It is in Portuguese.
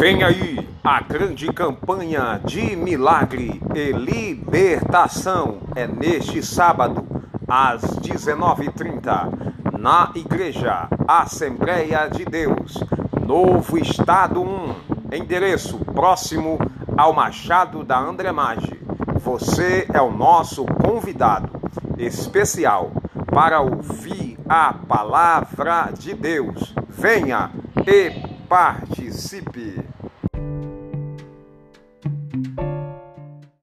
Vem aí a grande campanha de milagre e libertação. É neste sábado, às 19h30, na Igreja Assembleia de Deus, Novo Estado 1, endereço próximo ao Machado da Andremage. Você é o nosso convidado especial para ouvir a palavra de Deus. Venha e participe. thank you